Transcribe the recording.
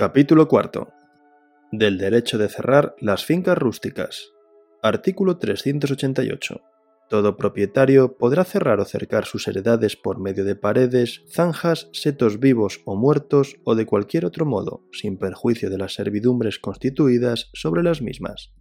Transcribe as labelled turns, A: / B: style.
A: Capítulo cuarto. Del derecho de cerrar las fincas rústicas. Artículo 388. Todo propietario podrá cerrar o cercar sus heredades por medio de paredes, zanjas, setos vivos o muertos o de cualquier otro modo, sin perjuicio de las servidumbres constituidas sobre las mismas.